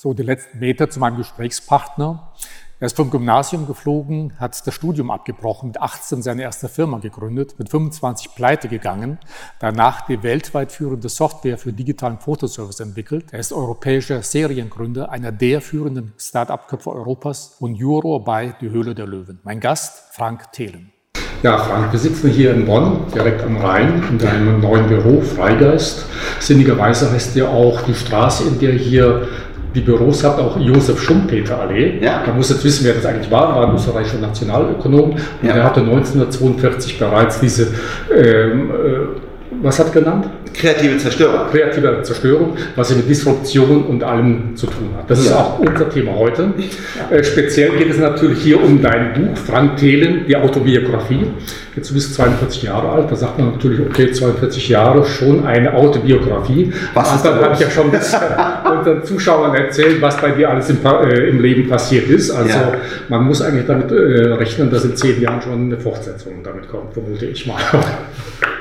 So, die letzten Meter zu meinem Gesprächspartner. Er ist vom Gymnasium geflogen, hat das Studium abgebrochen, mit 18 seine erste Firma gegründet, mit 25 pleite gegangen, danach die weltweit führende Software für digitalen Fotoservice entwickelt. Er ist europäischer Seriengründer, einer der führenden Start-up-Köpfe Europas und Juror bei Die Höhle der Löwen. Mein Gast, Frank Thelen. Ja, Frank, wir sitzen hier in Bonn, direkt am Rhein, in deinem neuen Büro, Freigeist. Sinnigerweise heißt ja auch die Straße, in der hier die Büros habt, auch Josef Schumpeter Allee. Ja. Man muss jetzt wissen, wer das eigentlich war, war ein österreichischer Nationalökonom. Und ja. er hatte 1942 bereits diese ähm, äh, was hat er genannt? Kreative Zerstörung. Kreative Zerstörung, was mit Disruption und allem zu tun hat. Das ja. ist auch unser Thema heute. Ja. Äh, speziell geht es natürlich hier um dein Buch, Frank Thelen, die Autobiografie. Jetzt bist du 42 Jahre alt, da sagt man natürlich, okay, 42 Jahre, schon eine Autobiografie. Was und dann habe ich ja schon unseren Zuschauern erzählt, was bei dir alles im, äh, im Leben passiert ist. Also ja. man muss eigentlich damit äh, rechnen, dass in zehn Jahren schon eine Fortsetzung damit kommt, vermute ich mal.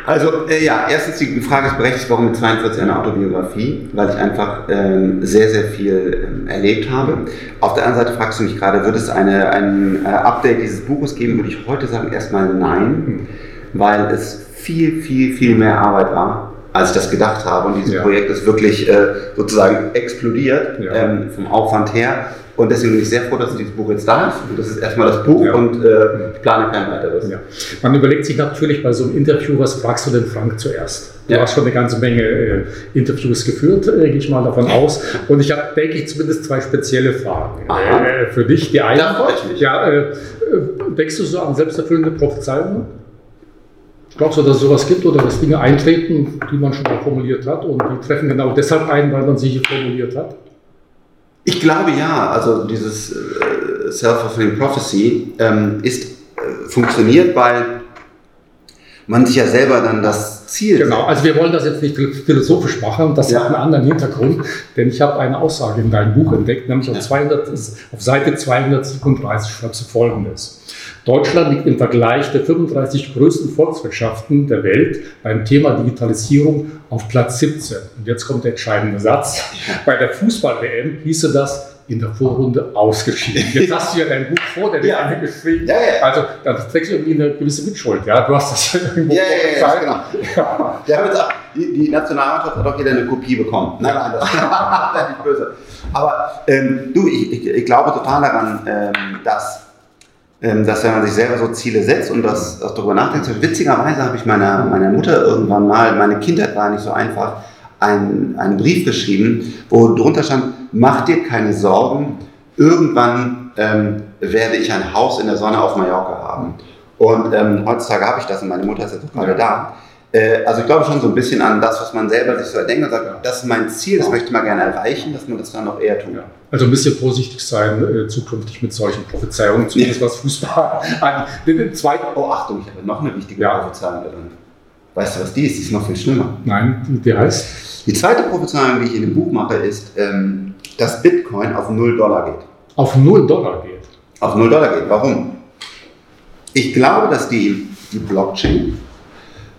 Also äh, ja, erstens die Frage ist berechtigt, warum mit 42 eine Autobiografie? Weil ich einfach ähm, sehr, sehr viel ähm, erlebt habe. Auf der anderen Seite fragst du mich gerade, wird es eine, ein äh, Update dieses Buches geben? Würde ich heute sagen erstmal nein, hm. weil es viel, viel, viel mehr Arbeit war, als ich das gedacht habe. Und dieses ja. Projekt ist wirklich äh, sozusagen explodiert ja. ähm, vom Aufwand her. Und deswegen bin ich sehr froh, dass dieses Buch jetzt da ist. Und das ist erstmal das Buch ja. und äh, ich plane kein weiteres. Ja. Man überlegt sich natürlich bei so einem Interview, was fragst du denn Frank zuerst? Du ja. hast schon eine ganze Menge äh, Interviews geführt, äh, gehe ich mal davon aus. Und ich habe, denke ich, zumindest zwei spezielle Fragen äh, für dich. Die eine, ja, ja äh, denkst du so an selbsterfüllende Prophezeiungen? Glaubst du, dass es sowas gibt oder dass Dinge eintreten, die man schon mal formuliert hat und die treffen genau deshalb ein, weil man sie hier formuliert hat? Ich glaube ja, also dieses äh, Self-Fulfilling Prophecy ähm, ist, äh, funktioniert, weil man sich ja selber dann das Ziel. Genau, also wir wollen das jetzt nicht philosophisch machen, das ja. hat einen anderen Hintergrund, denn ich habe eine Aussage in deinem Buch entdeckt, nämlich auf, 200, auf Seite 237 schreibst du folgendes. Deutschland liegt im Vergleich der 35 größten Volkswirtschaften der Welt beim Thema Digitalisierung auf Platz 17. Und jetzt kommt der entscheidende Satz. Bei der Fußball-WM hieße das in der Vorrunde ausgeschieden. Jetzt hast du ja dein Buch vor der ja. WM geschrieben. Ja, ja. Also da trägst du irgendwie eine gewisse Mitschuld. Ja? Du hast das ja irgendwo ja, ja, ja, genau. ja. ja die, die Nationalmannschaft hat auch jeder eine Kopie bekommen. Nein, nein, das ist nicht böse. Aber ähm, du, ich, ich, ich, glaube total daran, ähm, dass ähm, dass wenn man sich selber so Ziele setzt und das, das darüber nachdenkt, witzigerweise habe ich meiner, meiner Mutter irgendwann mal, meine Kindheit war nicht so einfach, einen, einen Brief geschrieben, wo drunter stand, mach dir keine Sorgen, irgendwann ähm, werde ich ein Haus in der Sonne auf Mallorca haben. Und ähm, heutzutage habe ich das und meine Mutter ist jetzt gerade ja. da. Äh, also ich glaube schon so ein bisschen an das, was man selber sich so denkt und sagt, das ist mein Ziel, das möchte man gerne erreichen, dass man das dann noch eher tut. Ja. Also ein bisschen vorsichtig sein äh, zukünftig mit solchen Prophezeiungen, zumindest was Fußball an. Zweiten, oh Achtung, ich habe noch eine wichtige ja. Prophezeiung drin. Weißt du, was die ist? Die ist noch viel schlimmer. Nein, die heißt? Die zweite Prophezeiung, die ich in dem Buch mache, ist, ähm, dass Bitcoin auf 0 Dollar geht. Auf 0 Dollar geht? Auf 0 Dollar geht. Warum? Ich glaube, dass die, die Blockchain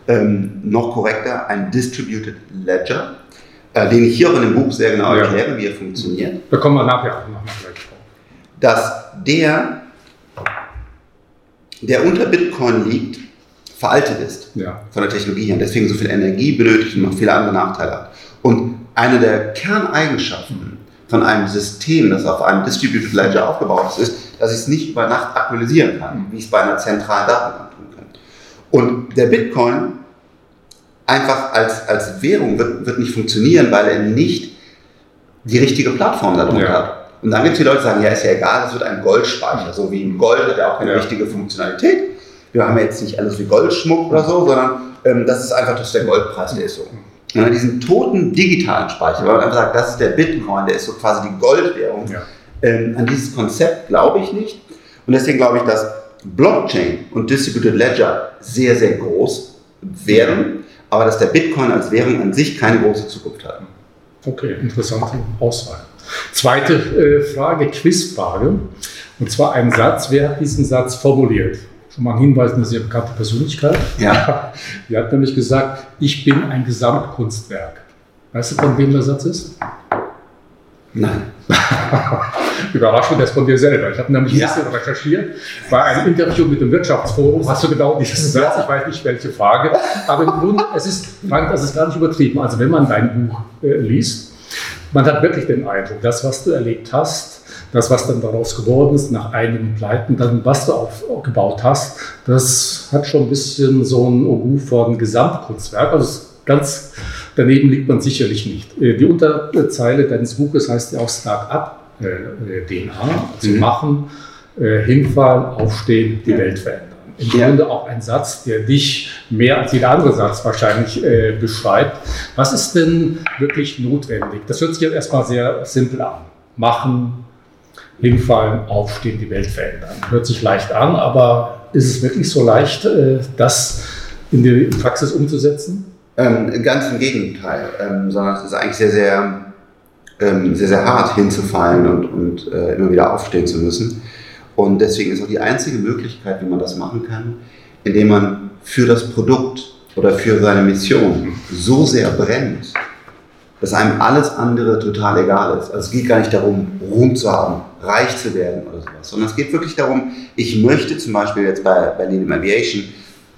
ähm, noch korrekter ein Distributed Ledger, äh, den ich hier auch in dem Buch sehr genau ja. erkläre, wie er funktioniert. Da kommen wir nachher nochmal gleich drauf. Dass der, der unter Bitcoin liegt, veraltet ist ja. von der Technologie her und deswegen so viel Energie benötigt und noch viele andere Nachteile hat. Und eine der Kerneigenschaften von einem System, das auf einem Distributed Ledger aufgebaut ist, ist, dass ich es nicht über Nacht aktualisieren kann, wie ich es bei einer zentralen Datenbank tun kann. Und der Bitcoin einfach als, als Währung wird, wird nicht funktionieren, weil er nicht die richtige Plattform darunter ja. hat. Und dann gibt es die Leute, die sagen, ja, ist ja egal, das wird ein Goldspeicher. So wie im Gold hat er auch keine ja. richtige Funktionalität. Wir haben jetzt nicht alles wie Goldschmuck oder so, sondern ähm, das ist einfach das ist der Goldpreis, der ist so. Und an diesen toten digitalen Speicher, weil man einfach sagt, das ist der Bitcoin, der ist so quasi die Goldwährung. Ja. Ähm, an dieses Konzept glaube ich nicht. Und deswegen glaube ich, dass Blockchain und Distributed Ledger sehr, sehr groß werden aber dass der Bitcoin als Währung an sich keine große Zukunft hat. Okay, interessante Auswahl. Zweite äh, Frage, Quizfrage. Und zwar ein Satz. Wer hat diesen Satz formuliert? Mal ein Hinweis, eine sehr bekannte Persönlichkeit. Ja. Die hat nämlich gesagt, ich bin ein Gesamtkunstwerk. Weißt du, von wem der Satz ist? Nein. Überraschung das von dir selber. Ich habe nämlich ein bisschen recherchiert. Bei einem Interview mit dem Wirtschaftsforum hast du genau diesen Satz, ich weiß nicht welche Frage. Aber im Grunde, es ist, Frank, das ist gar nicht übertrieben. Also wenn man dein Buch äh, liest, man hat wirklich den Eindruck, das, was du erlebt hast, das, was dann daraus geworden ist, nach einigen Pleiten, dann, was du aufgebaut hast, das hat schon ein bisschen so ein Ogu von Gesamtkunstwerk. Also ganz daneben liegt man sicherlich nicht. Äh, die Unterzeile deines Buches heißt ja auch Start-up-DNA, also mhm. machen, äh, hinfallen, aufstehen, die ja. Welt verändern. Im ja. Grunde auch ein Satz, der dich mehr als jeder andere Satz wahrscheinlich äh, beschreibt. Was ist denn wirklich notwendig? Das hört sich jetzt erstmal sehr simpel an. Machen, hinfallen, aufstehen, die Welt verändern. Hört sich leicht an, aber ist es wirklich so leicht, äh, das in die Praxis umzusetzen? Ähm, ganz im Gegenteil, ähm, sondern es ist eigentlich sehr, sehr, ähm, sehr, sehr hart hinzufallen und, und äh, immer wieder aufstehen zu müssen. Und deswegen ist auch die einzige Möglichkeit, wie man das machen kann, indem man für das Produkt oder für seine Mission so sehr brennt, dass einem alles andere total egal ist. Also es geht gar nicht darum, Ruhm zu haben, reich zu werden oder sowas, sondern es geht wirklich darum, ich möchte zum Beispiel jetzt bei, bei Lilium Aviation,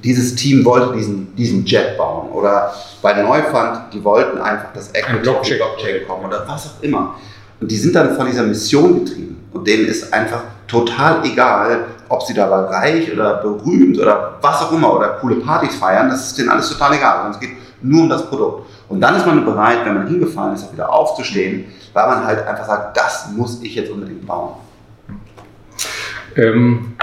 dieses Team wollte diesen, diesen Jet bauen oder bei Neufund, die wollten einfach das Equity Blockchain. Blockchain kommen oder was auch immer. Und die sind dann von dieser Mission getrieben und denen ist einfach total egal, ob sie dabei reich oder berühmt oder was auch immer oder coole Partys feiern, das ist denen alles total egal. Und es geht nur um das Produkt. Und dann ist man bereit, wenn man hingefallen ist, auch wieder aufzustehen, weil man halt einfach sagt, das muss ich jetzt unbedingt bauen. Ähm,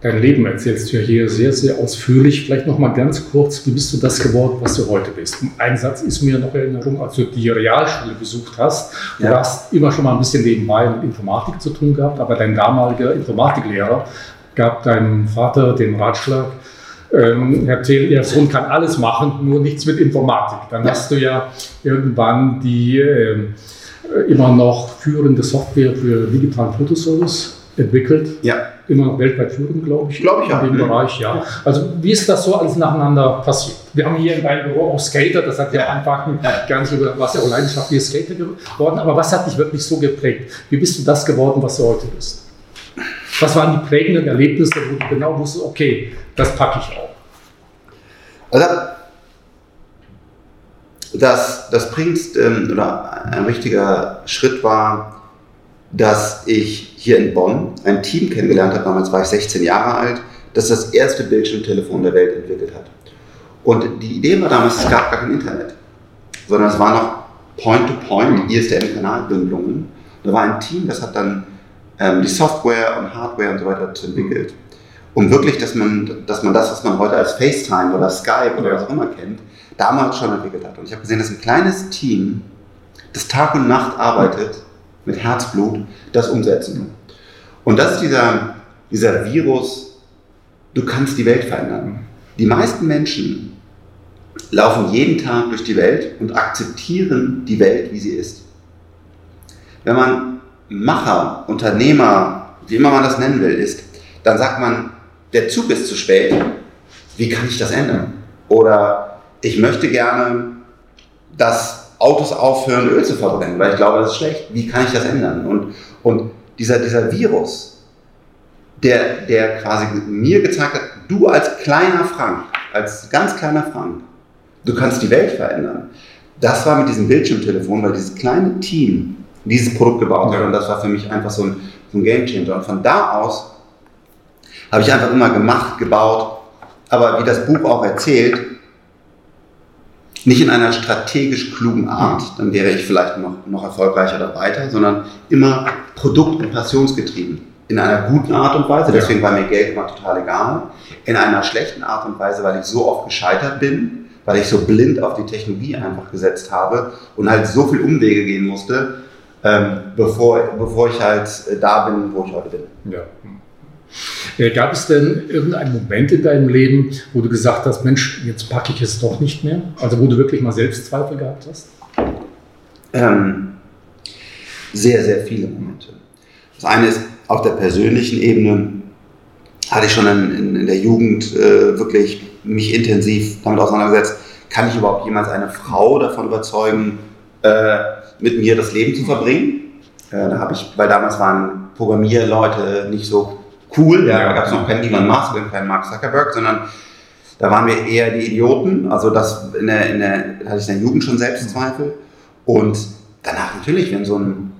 dein Leben erzählst du ja hier sehr, sehr ausführlich. Vielleicht noch mal ganz kurz, wie bist du das geworden, was du heute bist? Ein Satz ist mir noch in Erinnerung, als du die Realschule besucht hast. Du ja. hast immer schon mal ein bisschen nebenbei mit Informatik zu tun gehabt, aber dein damaliger Informatiklehrer gab deinem Vater den Ratschlag, ähm, Herr Thiel, Ihr Sohn kann alles machen, nur nichts mit Informatik. Dann ja. hast du ja irgendwann die äh, immer noch führende Software für digitalen Fotoservice entwickelt. Ja. Immer noch weltweit führend, glaube ich. Glaube ich ja. In dem mhm. Bereich, ja. Also wie ist das so alles nacheinander passiert? Wir haben hier in deinem Büro auch Skater, das hat ja ja. gar nicht über was ja auch leidenschaftliche Skater geworden, aber was hat dich wirklich so geprägt? Wie bist du das geworden, was du heute bist? Was waren die prägenden Erlebnisse, wo du genau wusstest, okay, das packe ich auch? Also, das, das prägendste ähm, oder ein richtiger Schritt war, dass ich hier in Bonn ein Team kennengelernt habe, damals war ich 16 Jahre alt, das das erste Bildschirmtelefon der Welt entwickelt hat. Und die Idee war damals, es gab gar kein Internet, sondern es war noch Point-to-Point, ISDN-Kanalbündelungen. Da war ein Team, das hat dann ähm, die Software und Hardware und so weiter entwickelt, um wirklich, dass man, dass man das, was man heute als FaceTime oder Skype oder was auch immer kennt, damals schon entwickelt hat. Und ich habe gesehen, dass ein kleines Team, das Tag und Nacht arbeitet, mit Herzblut, das umsetzen kann. Und das ist dieser, dieser Virus, du kannst die Welt verändern. Die meisten Menschen laufen jeden Tag durch die Welt und akzeptieren die Welt, wie sie ist. Wenn man Macher, Unternehmer, wie immer man das nennen will, ist, dann sagt man, der Zug ist zu spät, wie kann ich das ändern? Oder ich möchte gerne, dass Autos aufhören, Öl zu verbrennen, weil ich glaube, das ist schlecht. Wie kann ich das ändern? Und, und dieser, dieser Virus, der, der quasi mir gezeigt hat, du als kleiner Frank, als ganz kleiner Frank, du kannst die Welt verändern. Das war mit diesem Bildschirmtelefon, weil dieses kleine Team dieses Produkt gebaut hat. Und das war für mich einfach so ein, so ein Game Changer. Und von da aus habe ich einfach immer gemacht, gebaut, aber wie das Buch auch erzählt, nicht in einer strategisch klugen Art, dann wäre ich vielleicht noch, noch erfolgreicher oder weiter, sondern immer produkt- und passionsgetrieben. In einer guten Art und Weise, deswegen war mir Geld immer total egal. In einer schlechten Art und Weise, weil ich so oft gescheitert bin, weil ich so blind auf die Technologie einfach gesetzt habe und halt so viel Umwege gehen musste, ähm, bevor, bevor ich halt äh, da bin, wo ich heute bin. Ja. Äh, gab es denn irgendeinen Moment in deinem Leben, wo du gesagt hast, Mensch, jetzt packe ich es doch nicht mehr? Also wo du wirklich mal Selbstzweifel gehabt hast? Ähm, sehr, sehr viele Momente. Das eine ist auf der persönlichen Ebene, hatte ich schon in, in, in der Jugend äh, wirklich mich intensiv damit auseinandergesetzt, kann ich überhaupt jemals eine Frau davon überzeugen, äh, mit mir das Leben zu verbringen. Äh, da habe ich, weil damals waren Programmierleute nicht so cool, ja, da gab es noch keinen Elon Musk und keinen Mark Zuckerberg, sondern da waren wir eher die Idioten. Also das in der, in der, hatte ich in der Jugend schon Selbstzweifel. Und danach natürlich, wenn so ein,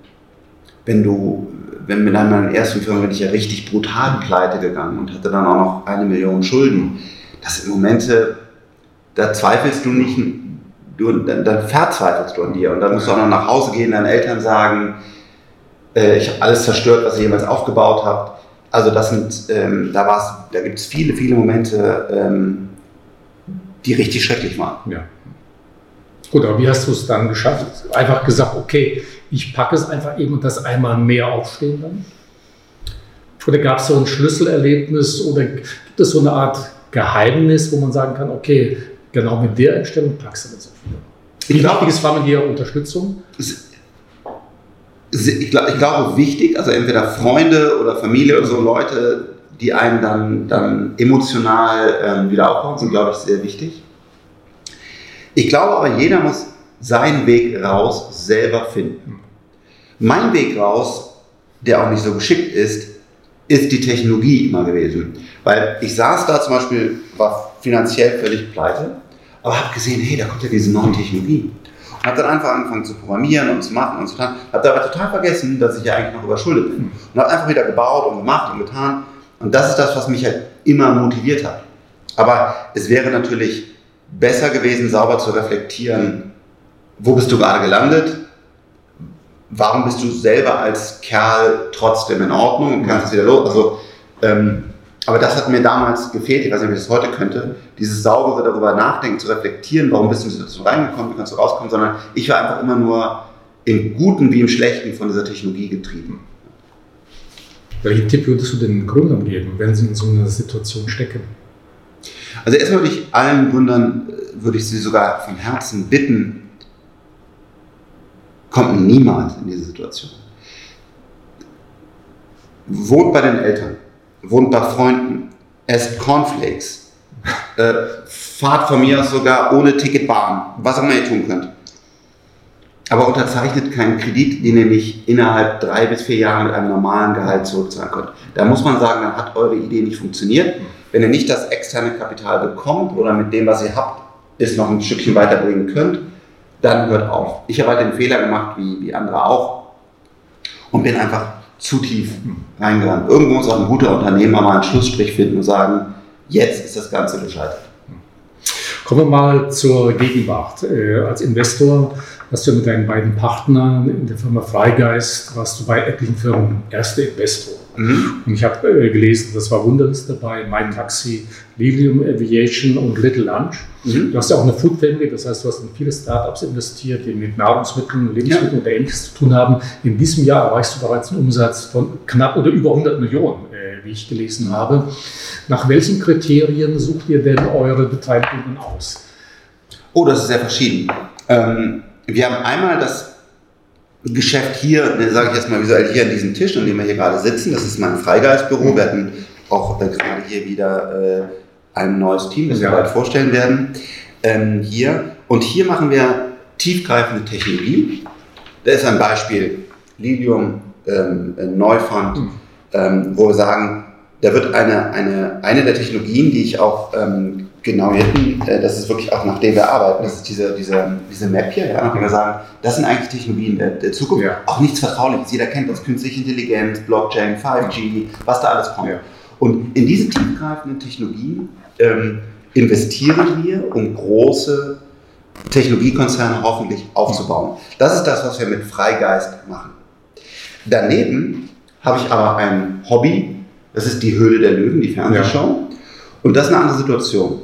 wenn du, wenn mit einer ersten Firma bin ich ja richtig brutal pleite gegangen und hatte dann auch noch eine Million Schulden. Das sind Momente, da zweifelst du nicht, du, dann, dann verzweifelst du an dir und dann musst du auch noch nach Hause gehen, deinen Eltern sagen, äh, ich habe alles zerstört, was ihr jemals aufgebaut habt. Also das sind, ähm, da war's, da gibt es viele, viele Momente, ähm, die richtig schrecklich waren. Ja. Gut, aber wie hast du es dann geschafft? Einfach gesagt, okay, ich packe es einfach eben und das einmal mehr aufstehen dann? Oder gab es so ein Schlüsselerlebnis oder gibt es so eine Art Geheimnis, wo man sagen kann, okay, genau mit der Einstellung packst du das wieder? Wie wichtig ist war dir Unterstützung? Ich, glaub, ich glaube, wichtig, also entweder Freunde oder Familie oder so Leute, die einen dann, dann emotional ähm, wieder aufbauen, sind, glaube ich, sehr wichtig. Ich glaube aber, jeder muss seinen Weg raus selber finden. Mein Weg raus, der auch nicht so geschickt ist, ist die Technologie immer gewesen. Weil ich saß da zum Beispiel, war finanziell völlig pleite, aber habe gesehen, hey, da kommt ja diese neue Technologie. Und habe dann einfach angefangen zu programmieren und zu machen und zu tun. Habe dabei total vergessen, dass ich ja eigentlich noch überschuldet bin. Und habe einfach wieder gebaut und gemacht und getan. Und das ist das, was mich halt immer motiviert hat. Aber es wäre natürlich besser gewesen, sauber zu reflektieren, wo bist du gerade gelandet? Warum bist du selber als Kerl trotzdem in Ordnung und kannst es wieder los? Also, ähm, aber das hat mir damals gefehlt, ich weiß nicht, ob ich das heute könnte, dieses saubere darüber nachdenken, zu reflektieren, warum bist du in die Situation reingekommen, wie kannst du rauskommen, sondern ich war einfach immer nur im Guten wie im Schlechten von dieser Technologie getrieben. Welchen Tipp würdest du den Gründern geben, wenn sie in so einer Situation stecken? Also erstmal würde ich allen Gründern, äh, würde ich sie sogar von Herzen bitten, kommt niemals in diese Situation. Wohnt bei den Eltern, wohnt bei Freunden, esst Cornflakes, äh, fahrt von mir aus sogar ohne Ticket Bahn, was auch immer ihr tun könnt aber unterzeichnet keinen Kredit, den ihr nicht innerhalb drei bis vier Jahren mit einem normalen Gehalt zurückzahlen könnt. Da muss man sagen, dann hat eure Idee nicht funktioniert. Wenn ihr nicht das externe Kapital bekommt oder mit dem, was ihr habt, es noch ein Stückchen weiterbringen könnt, dann hört auf. Ich habe halt den Fehler gemacht, wie, wie andere auch, und bin einfach zu tief reingegangen. Irgendwo muss auch ein guter Unternehmer mal einen Schlussstrich finden und sagen, jetzt ist das Ganze gescheitert. Kommen wir mal zur Gegenwart. Äh, als Investor hast du mit deinen beiden Partnern in der Firma Freigeist, warst du bei etlichen Firmen erster Investor. Mhm. Und ich habe äh, gelesen, das war Wunderlist dabei, Mein Taxi, Lilium Aviation und Little Lunch. Mhm. Du hast ja auch eine Food Family, das heißt, du hast in viele Startups investiert, die mit Nahrungsmitteln, Lebensmitteln ja. oder Ähnliches zu tun haben. In diesem Jahr erreichst du bereits einen Umsatz von knapp oder über 100 Millionen, äh, wie ich gelesen habe. Nach welchen Kriterien sucht ihr denn eure Beteiligungen aus? Oh, das ist sehr verschieden. Ähm, wir haben einmal das Geschäft hier, sage ich jetzt mal visuell, hier an diesem Tisch, an dem wir hier gerade sitzen. Das ist mein Freigeistbüro. Wir hatten auch äh, gerade hier wieder äh, ein neues Team, das wir bald vorstellen werden. Ähm, hier. Und hier machen wir tiefgreifende Technologie. Da ist ein Beispiel Lilium ähm, Neufund, mhm. ähm, wo wir sagen, da wird eine, eine, eine der Technologien, die ich auch ähm, genau hätten, äh, das ist wirklich auch nach dem wir arbeiten, das ist diese, diese, diese Map hier, ja, nachdem wir sagen, das sind eigentlich Technologien der, der Zukunft, ja. auch nichts Vertrauliches. Jeder kennt das, künstliche Intelligenz, Blockchain, 5G, was da alles kommt. Ja. Und in diese tiefgreifenden Technologien ähm, investieren wir, um große Technologiekonzerne hoffentlich aufzubauen. Das ist das, was wir mit Freigeist machen. Daneben habe ich aber ein Hobby, das ist die Höhle der Löwen, die Fernsehshow. Ja. Und das ist eine andere Situation.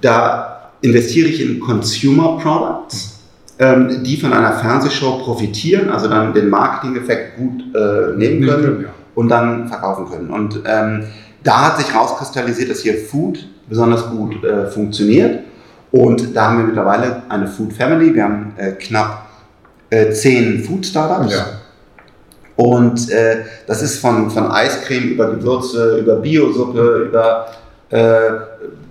Da investiere ich in Consumer Products, ähm, die von einer Fernsehshow profitieren, also dann den Marketing-Effekt gut äh, nehmen können ja. und dann verkaufen können. Und ähm, da hat sich rauskristallisiert, dass hier Food besonders gut äh, funktioniert. Und da haben wir mittlerweile eine Food Family. Wir haben äh, knapp äh, zehn Food Startups. Ja. Und äh, das ist von, von Eiscreme über Gewürze, über Biosuppe, über äh,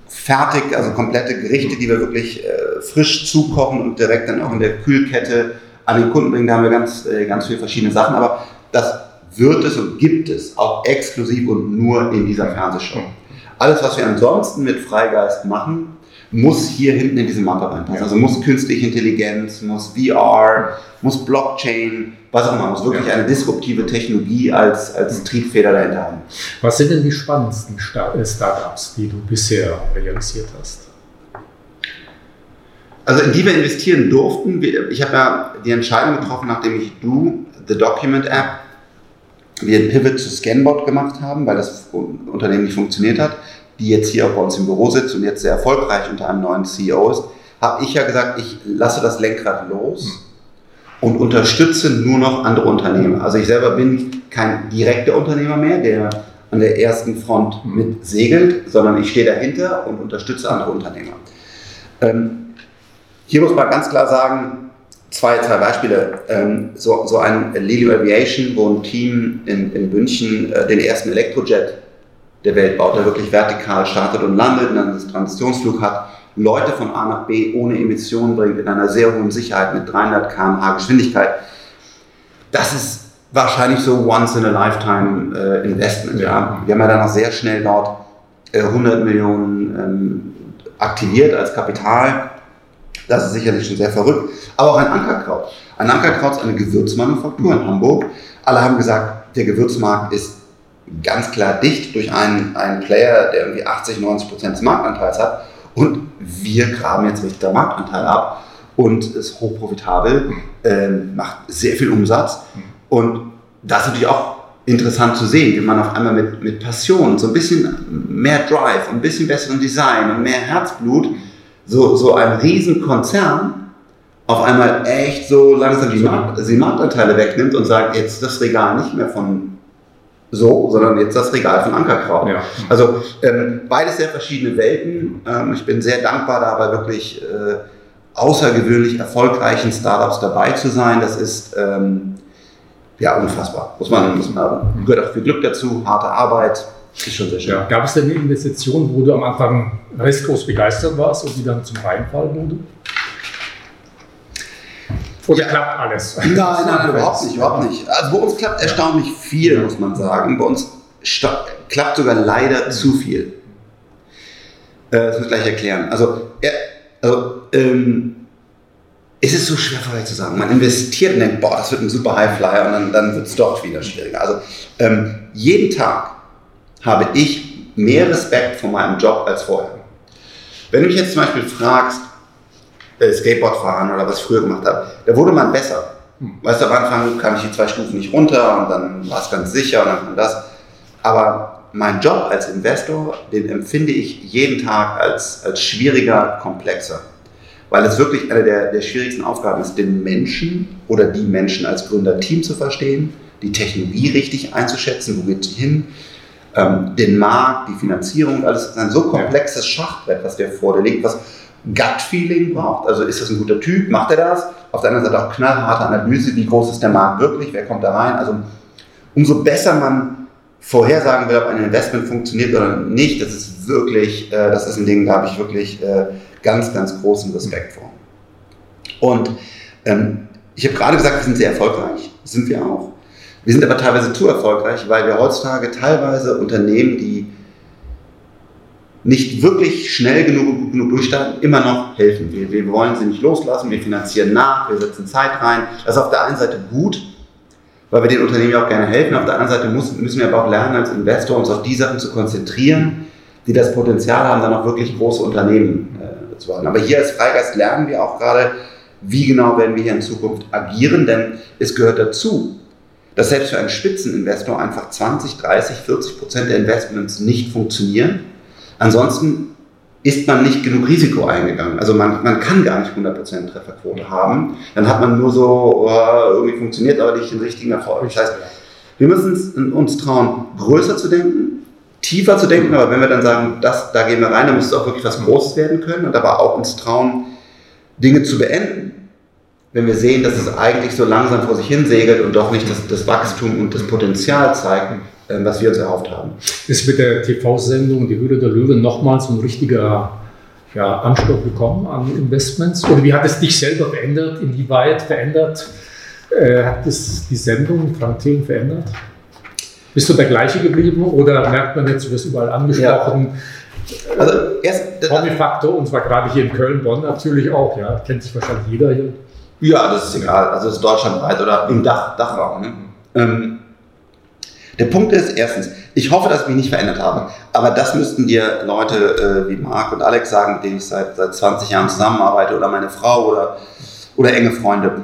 fertig, also komplette Gerichte, die wir wirklich äh, frisch zukochen und direkt dann auch in der Kühlkette an den Kunden bringen. Da haben wir ganz, äh, ganz viele verschiedene Sachen, aber das wird es und gibt es auch exklusiv und nur in dieser Fernsehshow. Alles, was wir ansonsten mit Freigeist machen, muss hier hinten in diese Mappe reinpassen. Also muss künstliche Intelligenz, muss VR, muss Blockchain, was auch immer, muss wirklich ja. eine disruptive Technologie als, als Triebfeder dahinter haben. Was sind denn die spannendsten äh, Startups, die du bisher realisiert hast? Also in die wir investieren durften, ich habe ja die Entscheidung getroffen, nachdem ich Du, The Document App, wir ein Pivot zu Scanbot gemacht haben, weil das Unternehmen nicht funktioniert hat, die jetzt hier auch bei uns im Büro sitzt und jetzt sehr erfolgreich unter einem neuen CEO ist, habe ich ja gesagt, ich lasse das Lenkrad los und unterstütze nur noch andere Unternehmer. Also ich selber bin kein direkter Unternehmer mehr, der an der ersten Front mit segelt, sondern ich stehe dahinter und unterstütze andere Unternehmer. Ähm, hier muss man ganz klar sagen, zwei, zwei Beispiele. Ähm, so, so ein Lilio Aviation, wo ein Team in, in München äh, den ersten Elektrojet der Welt baut, der wirklich vertikal startet und landet und dann einen Transitionsflug hat, Leute von A nach B ohne Emissionen bringt, in einer sehr hohen Sicherheit mit 300 km/h Geschwindigkeit. Das ist wahrscheinlich so once in a lifetime äh, Investment. Ja. Wir haben ja dann auch sehr schnell dort äh, 100 Millionen ähm, aktiviert als Kapital. Das ist sicherlich schon sehr verrückt. Aber auch ein Ankerkraut. Ein Ankerkraut ist eine Gewürzmanufaktur in Hamburg. Alle haben gesagt, der Gewürzmarkt ist ganz klar dicht durch einen, einen Player, der irgendwie 80, 90 Prozent des Marktanteils hat. Und wir graben jetzt richtig den Marktanteil ab und ist hochprofitabel, äh, macht sehr viel Umsatz. Und das ist natürlich auch interessant zu sehen, wie man auf einmal mit, mit Passion, so ein bisschen mehr Drive, ein bisschen besseren Design und mehr Herzblut, so, so ein Riesenkonzern auf einmal echt so langsam die, Markt, die Marktanteile wegnimmt und sagt, jetzt das Regal nicht mehr von so, sondern jetzt das Regal von Ankerkraut. Ja. Also ähm, beides sehr verschiedene Welten. Ähm, ich bin sehr dankbar, dabei wirklich äh, außergewöhnlich erfolgreichen Startups dabei zu sein. Das ist ähm, ja unfassbar. Muss man, muss man, gehört auch viel Glück dazu, harte Arbeit. Ist schon sehr schön. Ja. Gab es denn eine Investition, wo du am Anfang restlos begeistert warst und die dann zum Reinfall wurde? Oder ja. klappt alles? Nein, nein, überhaupt nicht, überhaupt nicht. Also bei uns klappt erstaunlich viel, muss man sagen. Bei uns klappt sogar leider zu viel. Äh, das muss ich gleich erklären. Also, ja, also ähm, es ist so schwer vielleicht zu sagen. Man investiert und denkt, boah, das wird ein super Highflyer und dann, dann wird es doch wieder schwieriger. Also ähm, jeden Tag habe ich mehr Respekt vor meinem Job als vorher. Wenn du mich jetzt zum Beispiel fragst, äh, Skateboard fahren oder was ich früher gemacht habe, da wurde man besser. Hm. Weißt du, am Anfang kam ich die zwei Stufen nicht runter und dann war es ganz sicher und dann kam das. Aber mein Job als Investor, den empfinde ich jeden Tag als, als schwieriger, komplexer. Weil es wirklich eine der, der schwierigsten Aufgaben ist, den Menschen oder die Menschen als Gründerteam zu verstehen, die Technologie richtig einzuschätzen, wo geht sie hin, ähm, den Markt, die Finanzierung, alles ist ein so komplexes Schachbrett, was dir vor dir liegt, was Gut-Feeling braucht. Also ist das ein guter Typ, macht er das? Auf der anderen Seite auch knallharte Analyse, wie groß ist der Markt wirklich, wer kommt da rein? Also umso besser man vorhersagen will, ob ein Investment funktioniert oder nicht, das ist wirklich, äh, das ist ein Ding, da habe ich wirklich äh, ganz, ganz großen Respekt vor. Und ähm, ich habe gerade gesagt, wir sind sehr erfolgreich, sind wir auch. Wir sind aber teilweise zu erfolgreich, weil wir heutzutage teilweise Unternehmen, die nicht wirklich schnell genug, genug durchstarten, immer noch helfen. Wir, wir wollen sie nicht loslassen, wir finanzieren nach, wir setzen Zeit rein. Das ist auf der einen Seite gut, weil wir den Unternehmen auch gerne helfen. Auf der anderen Seite muss, müssen wir aber auch lernen, als Investor uns auf die Sachen zu konzentrieren, die das Potenzial haben, dann auch wirklich große Unternehmen äh, zu haben. Aber hier als Freigeist lernen wir auch gerade, wie genau werden wir hier in Zukunft agieren, denn es gehört dazu, dass selbst für einen Spitzeninvestor einfach 20, 30, 40 Prozent der Investments nicht funktionieren Ansonsten ist man nicht genug Risiko eingegangen. Also man, man kann gar nicht 100% Trefferquote haben. Dann hat man nur so, oh, irgendwie funktioniert aber nicht den richtigen Erfolg. Das heißt, wir müssen uns trauen, größer zu denken, tiefer zu denken, aber wenn wir dann sagen, das, da gehen wir rein, dann muss es auch wirklich was Großes werden können und aber auch uns trauen, Dinge zu beenden. Wenn wir sehen, dass es eigentlich so langsam vor sich hin segelt und doch nicht das, das Wachstum und das Potenzial zeigt, was wir uns erhofft haben. Ist mit der TV-Sendung Die Höhle der Löwen nochmal so ein richtiger ja, Anstoß gekommen an Investments? Oder wie hat es dich selber verändert? Inwieweit verändert Äh, hat das die Sendung Frank Thelen verändert? Bist du der gleiche geblieben oder merkt man jetzt, du wirst überall angesprochen? Ja. Also erst Hobbyfaktor und zwar gerade hier in Köln, Bonn natürlich auch, ja. Kennt sich wahrscheinlich jeder hier. Ja, das ist egal. Also es ist deutschlandweit oder im Dach, Dachraum. Ne? Ähm, der Punkt ist, erstens, ich hoffe, dass ich mich nicht verändert habe. Aber das müssten dir Leute äh, wie Marc und Alex sagen, mit denen ich seit, seit 20 Jahren zusammenarbeite oder meine Frau oder, oder enge Freunde.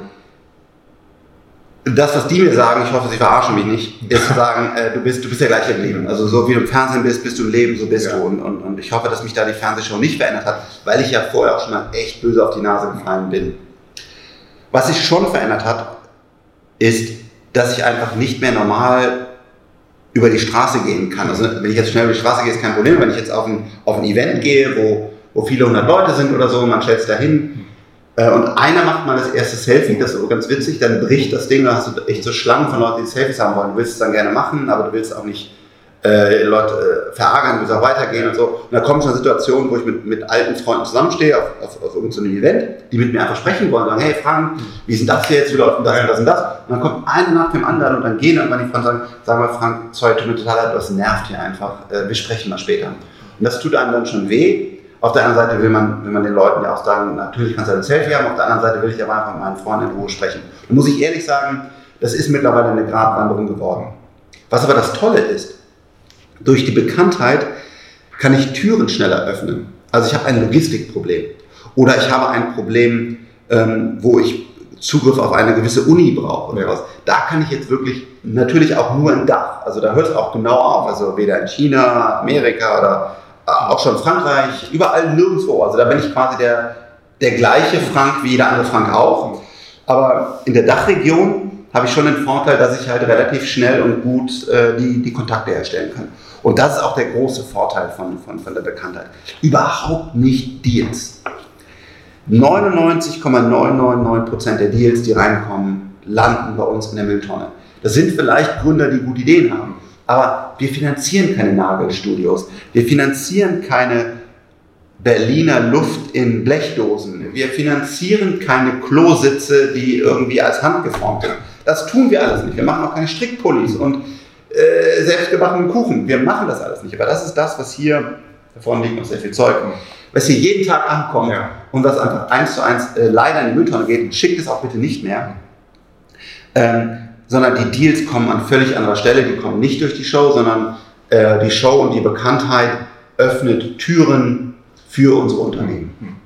Das, was die mir sagen, ich hoffe, sie verarschen mich nicht, ist zu sagen, äh, du, bist, du bist der gleiche im Leben. Also so wie du im Fernsehen bist, bist du im Leben, so bist ja. du. Und, und, und ich hoffe, dass mich da die Fernsehshow nicht verändert hat, weil ich ja vorher auch schon mal echt böse auf die Nase gefallen bin. Was sich schon verändert hat, ist, dass ich einfach nicht mehr normal über die Straße gehen kann. Also wenn ich jetzt schnell über die Straße gehe, ist kein Problem. Wenn ich jetzt auf ein, auf ein Event gehe, wo, wo viele hundert Leute sind oder so, man stellt es dahin äh, und einer macht mal das erste Selfie, das ist so ganz witzig, dann bricht das Ding, da hast du echt so Schlangen von Leuten, die Selfies haben wollen. Du willst es dann gerne machen, aber du willst auch nicht äh, Leute äh, verärgern, du willst auch weitergehen und so. Und da kommt so eine Situation, wo ich mit, mit alten Freunden zusammenstehe auf, auf, auf irgendeinem Event, die mit mir einfach sprechen wollen, sagen, hey Frank, wie denn das jetzt, wie läuft das und das und das? Und dann kommt einer nach dem anderen und dann gehen irgendwann die Freunde und sagen, sag mal Frank, sorry, tut mir total leid, das nervt hier einfach, äh, wir sprechen mal später. Und das tut einem dann schon weh. Auf der anderen Seite will man, will man den Leuten ja auch sagen, natürlich kannst du ein Selfie haben, auf der anderen Seite will ich aber einfach mit meinen Freunden in Ruhe sprechen. Da muss ich ehrlich sagen, das ist mittlerweile eine Gratwanderung geworden. Was aber das Tolle ist, durch die Bekanntheit kann ich Türen schneller öffnen. Also ich habe ein Logistikproblem oder ich habe ein Problem, ähm, wo ich Zugriff auf eine gewisse Uni brauche oder ja. was. Da kann ich jetzt wirklich, natürlich auch nur im Dach. Also da hört es auch genau auf. Also weder in China, Amerika oder äh, auch schon Frankreich, überall nirgendwo. Also da bin ich quasi der, der gleiche Frank wie jeder andere Frank auch. Aber in der Dachregion habe ich schon den Vorteil, dass ich halt relativ schnell und gut äh, die, die Kontakte herstellen kann. Und das ist auch der große Vorteil von, von, von der Bekanntheit. Überhaupt nicht Deals. 99,999% der Deals, die reinkommen, landen bei uns in der Mülltonne. Das sind vielleicht Gründer, die gute Ideen haben. Aber wir finanzieren keine Nagelstudios. Wir finanzieren keine Berliner Luft in Blechdosen. Wir finanzieren keine Klositze, die irgendwie als Hand geformt sind. Das tun wir alles nicht. Wir machen auch keine Strickpullis und äh, selbstgebackenen Kuchen. Wir machen das alles nicht. Aber das ist das, was hier, davon liegt noch sehr viel Zeug, was hier jeden Tag ankommt ja. und was einfach eins zu eins äh, leider in die Mülltonne geht. Schickt es auch bitte nicht mehr. Ähm, sondern die Deals kommen an völlig anderer Stelle. Die kommen nicht durch die Show, sondern äh, die Show und die Bekanntheit öffnet Türen für unsere Unternehmen. Mhm.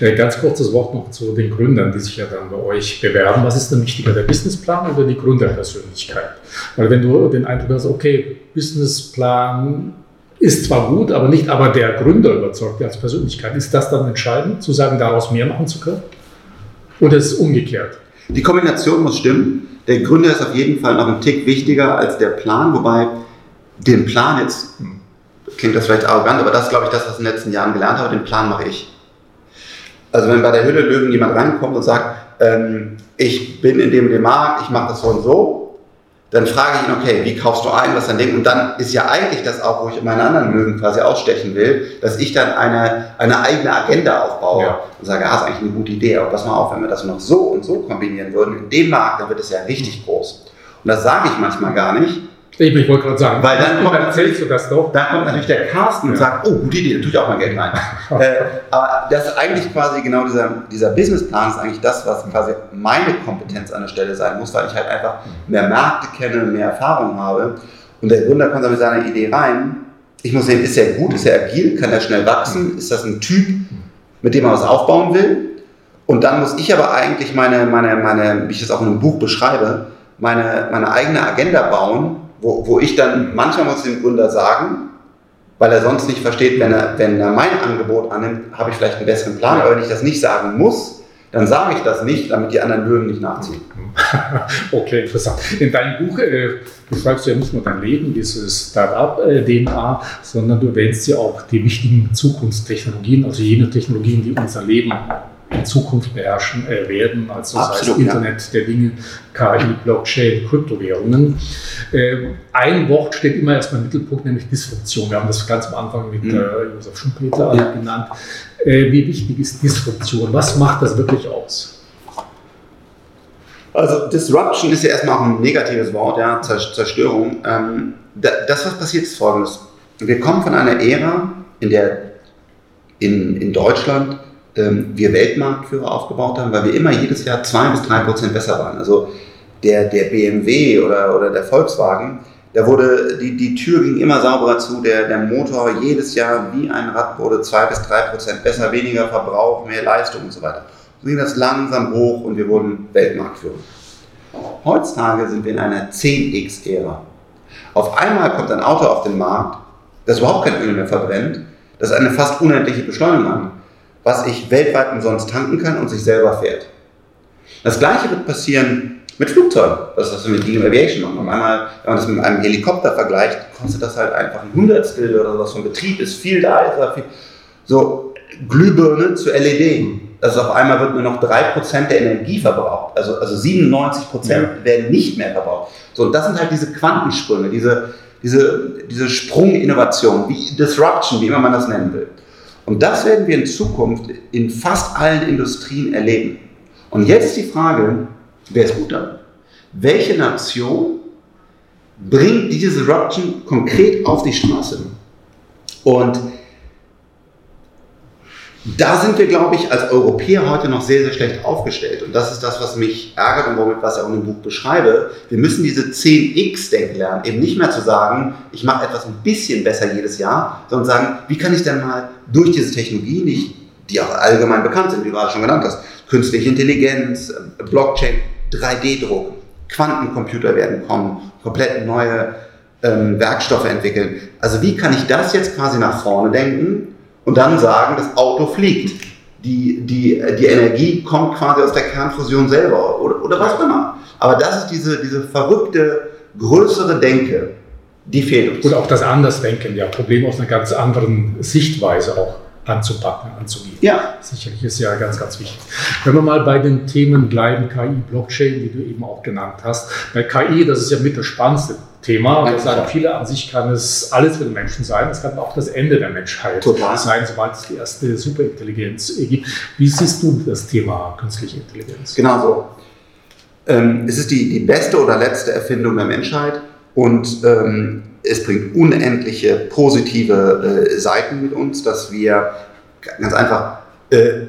Äh, ganz kurzes Wort noch zu den Gründern, die sich ja dann bei euch bewerben. Was ist denn wichtiger, der Businessplan oder die Gründerpersönlichkeit? Weil wenn du den Eindruck hast, okay, Businessplan ist zwar gut, aber nicht aber der Gründer überzeugt als Persönlichkeit, ist das dann entscheidend, zu sagen, daraus mehr machen zu können? Oder ist es umgekehrt? Die Kombination muss stimmen. Der Gründer ist auf jeden Fall noch ein Tick wichtiger als der Plan, wobei den Plan jetzt, hm. klingt das vielleicht arrogant, aber das ist, glaube ich, das, was ich in den letzten Jahren gelernt habe, den Plan mache ich. Also wenn bei der Hülle Löwen jemand reinkommt und sagt, ähm, ich bin in dem, dem Markt, ich mache das so und so, dann frage ich ihn, okay, wie kaufst du ein, was dann Ding? Und dann ist ja eigentlich das auch, wo ich meine anderen Mögen quasi ausstechen will, dass ich dann eine, eine eigene Agenda aufbaue ja. und sage, ja, ist eigentlich eine gute Idee, aber pass mal auf, wenn wir das noch so und so kombinieren würden, in dem Markt, dann wird es ja richtig groß. Und das sage ich manchmal gar nicht, ich, ich wollte gerade sagen, weil dann, kommt, erzählst du das doch. Dann kommt natürlich der Carsten ja. und sagt, oh, gute Idee, da tue ich auch mal Geld rein. äh, aber das ist eigentlich quasi genau dieser, dieser Businessplan ist eigentlich das, was quasi meine Kompetenz an der Stelle sein muss, weil ich halt einfach mehr Märkte kenne, mehr Erfahrung habe. Und der Gründer kommt dann mit seiner Idee rein. Ich muss sehen, ist er gut, ist er agil, kann er schnell wachsen, ist das ein Typ, mit dem er was aufbauen will? Und dann muss ich aber eigentlich meine, meine, meine wie ich das auch in einem Buch beschreibe, meine, meine eigene Agenda bauen wo, wo ich dann manchmal muss dem Gründer sagen, weil er sonst nicht versteht, wenn er, wenn er mein Angebot annimmt, habe ich vielleicht einen besseren Plan. Aber wenn ich das nicht sagen muss, dann sage ich das nicht, damit die anderen Löwen nicht nachziehen. okay, interessant. In deinem Buch äh, beschreibst du ja nicht nur dein Leben, dieses Start-up-DNA, sondern du erwähnst ja auch die wichtigen Zukunftstechnologien, also jene Technologien, die unser Leben in Zukunft beherrschen äh, werden, also Absolut, sei es Internet ja. der Dinge, KI, Blockchain, Kryptowährungen. Äh, ein Wort steht immer erstmal im Mittelpunkt, nämlich Disruption. Wir haben das ganz am Anfang mit mhm. äh, Josef Schumpeter ja. genannt. Äh, wie wichtig ist Disruption? Was macht das wirklich aus? Also Disruption ist ja erstmal auch ein negatives Wort, ja, Zerstörung. Ähm, das, was passiert, ist folgendes. Wir kommen von einer Ära, in der in, in Deutschland ähm, wir Weltmarktführer aufgebaut haben, weil wir immer jedes Jahr zwei bis drei Prozent besser waren. Also der, der BMW oder, oder der Volkswagen, da wurde, die, die Tür ging immer sauberer zu, der, der Motor jedes Jahr wie ein Rad wurde zwei bis drei Prozent besser, weniger Verbrauch, mehr Leistung und so weiter. So ging das langsam hoch und wir wurden Weltmarktführer. Heutzutage sind wir in einer 10x-Ära. Auf einmal kommt ein Auto auf den Markt, das überhaupt kein Öl mehr verbrennt, das eine fast unendliche Beschleunigung hat, was ich weltweit umsonst tanken kann und sich selber fährt. Das gleiche wird passieren mit Flugzeugen. Das ist, was wir mit Dean Aviation machen. Auf einmal, wenn man das mit einem Helikopter vergleicht, kostet das halt einfach ein Hundertstel oder was vom Betrieb ist. Viel da ist viel. So, Glühbirne zu LED. Also auf einmal wird nur noch 3% der Energie verbraucht. Also, also 97% ja. werden nicht mehr verbraucht. So, und das sind halt diese Quantensprünge, diese, diese, diese Sprunginnovation, wie Disruption, wie immer man das nennen will. Und das werden wir in Zukunft in fast allen Industrien erleben. Und jetzt die Frage, wer ist gut damit? Welche Nation bringt diese Disruption konkret auf die Straße? Und da sind wir, glaube ich, als Europäer heute noch sehr, sehr schlecht aufgestellt. Und das ist das, was mich ärgert und womit, was ich auch in dem Buch beschreibe. Wir müssen diese 10x-Denken lernen. Eben nicht mehr zu sagen, ich mache etwas ein bisschen besser jedes Jahr, sondern sagen, wie kann ich denn mal durch diese Technologie, nicht, die auch allgemein bekannt sind, wie du gerade schon genannt hast, künstliche Intelligenz, Blockchain, 3D-Druck, Quantencomputer werden kommen, komplett neue ähm, Werkstoffe entwickeln. Also wie kann ich das jetzt quasi nach vorne denken und dann sagen, das Auto fliegt? Die, die, die Energie kommt quasi aus der Kernfusion selber oder, oder was auch immer. Aber das ist diese, diese verrückte, größere Denke, die fehlt uns. Und auch das Andersdenken, ja, Problem aus einer ganz anderen Sichtweise auch anzupacken, anzugehen. Ja. Sicherlich ist ja ganz, ganz wichtig. Wenn wir mal bei den Themen bleiben, KI, Blockchain, die du eben auch genannt hast. Bei KI, das ist ja mit das spannendste Thema. Da sagen viele, an sich kann es alles für den Menschen sein. Es kann auch das Ende der Menschheit Total. sein, sobald es die erste Superintelligenz gibt. Wie siehst du das Thema künstliche Intelligenz? Genau so. Ähm, es ist die, die beste oder letzte Erfindung der Menschheit und ähm, es bringt unendliche positive äh, Seiten mit uns, dass wir ganz einfach, äh,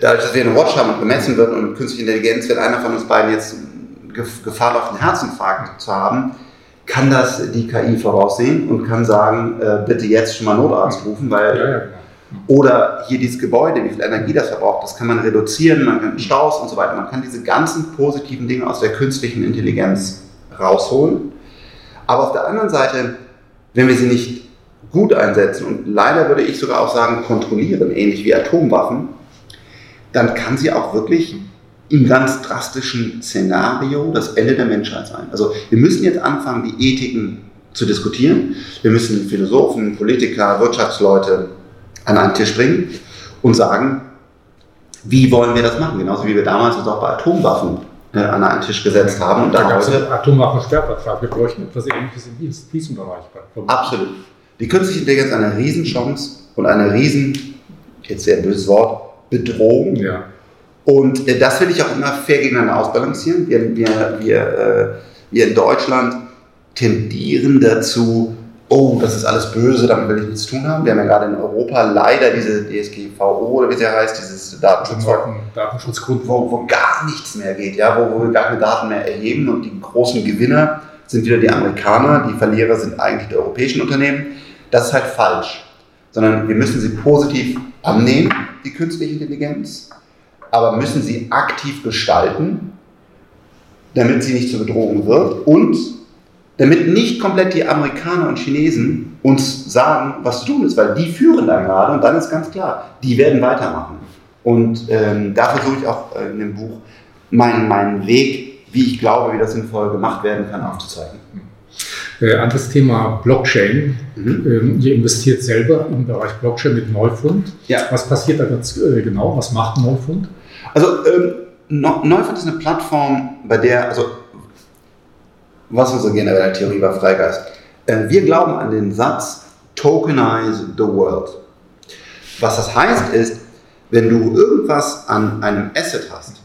dadurch, dass wir eine Watch haben und gemessen wird und mit künstlicher Intelligenz, wenn einer von uns beiden jetzt Gefahr läuft, einen Herzinfarkt zu haben, kann das die KI voraussehen und kann sagen, äh, bitte jetzt schon mal Notarzt rufen, weil ja, ja, oder hier dieses Gebäude, wie viel Energie das verbraucht, das kann man reduzieren, man kann Staus und so weiter. Man kann diese ganzen positiven Dinge aus der künstlichen Intelligenz rausholen aber auf der anderen Seite, wenn wir sie nicht gut einsetzen und leider würde ich sogar auch sagen kontrollieren, ähnlich wie Atomwaffen, dann kann sie auch wirklich im ganz drastischen Szenario das Ende der Menschheit sein. Also wir müssen jetzt anfangen, die Ethiken zu diskutieren. Wir müssen Philosophen, Politiker, Wirtschaftsleute an einen Tisch bringen und sagen, wie wollen wir das machen? Genauso wie wir damals uns auch bei Atomwaffen äh, an einen Tisch gesetzt haben. Und da gab es einen Atomwaffensperrvertrag. Wir bräuchten etwas Ähnliches in diesem Bereich. Absolut. Die künstliche Intelligenz ist eine Riesenchance und eine riesen, jetzt sehr böses Wort, Bedrohung. Ja. Und äh, das will ich auch immer fair gegeneinander ausbalancieren. Wir, wir, wir, äh, wir in Deutschland tendieren dazu, oh, das ist alles böse, damit will ich nichts zu tun haben. Wir haben ja gerade in Europa leider diese DSGVO oder wie sie heißt, dieses Datenschutz, Datenschutzgrund, wo, wo gar nichts mehr geht, ja, wo, wo wir gar keine Daten mehr erheben und die großen Gewinner sind wieder die Amerikaner, die Verlierer sind eigentlich die europäischen Unternehmen. Das ist halt falsch, sondern wir müssen sie positiv annehmen, die künstliche Intelligenz, aber müssen sie aktiv gestalten, damit sie nicht zur Bedrohung wird und damit nicht komplett die Amerikaner und Chinesen uns sagen, was zu tun ist, weil die führen da gerade und dann ist ganz klar, die werden weitermachen. Und ähm, da versuche ich auch äh, in dem Buch meinen, meinen Weg, wie ich glaube, wie das sinnvoll gemacht werden kann, aufzuzeigen. Äh, anderes Thema Blockchain. Mhm. Ähm, ihr investiert selber im Bereich Blockchain mit Neufund. Ja. Was passiert da ganz äh, genau? Was macht Neufund? Also ähm, Neufund ist eine Plattform, bei der, also was unsere generelle Theorie war Freigeist. Äh, wir glauben an den Satz, tokenize the world. Was das heißt ist, wenn du irgendwas an einem Asset hast,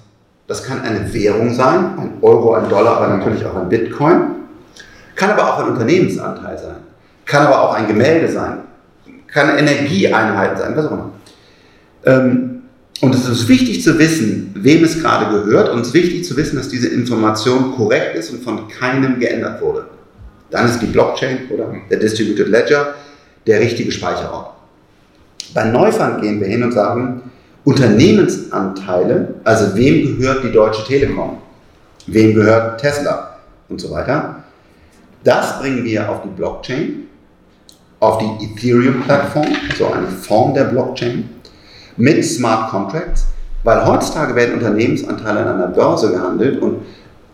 Das kann eine Währung sein, ein Euro, ein Dollar, aber natürlich auch ein Bitcoin. Kann aber auch ein Unternehmensanteil sein. Kann aber auch ein Gemälde sein. Kann Energieeinheiten sein, was auch immer. Ähm, und es ist wichtig zu wissen, wem es gerade gehört und es ist wichtig zu wissen, dass diese Information korrekt ist und von keinem geändert wurde. Dann ist die Blockchain oder der Distributed Ledger der richtige Speicherort. Bei Neufund gehen wir hin und sagen, Unternehmensanteile, also wem gehört die Deutsche Telekom, wem gehört Tesla und so weiter, das bringen wir auf die Blockchain, auf die Ethereum-Plattform, also eine Form der Blockchain, mit Smart Contracts, weil heutzutage werden Unternehmensanteile an einer Börse gehandelt und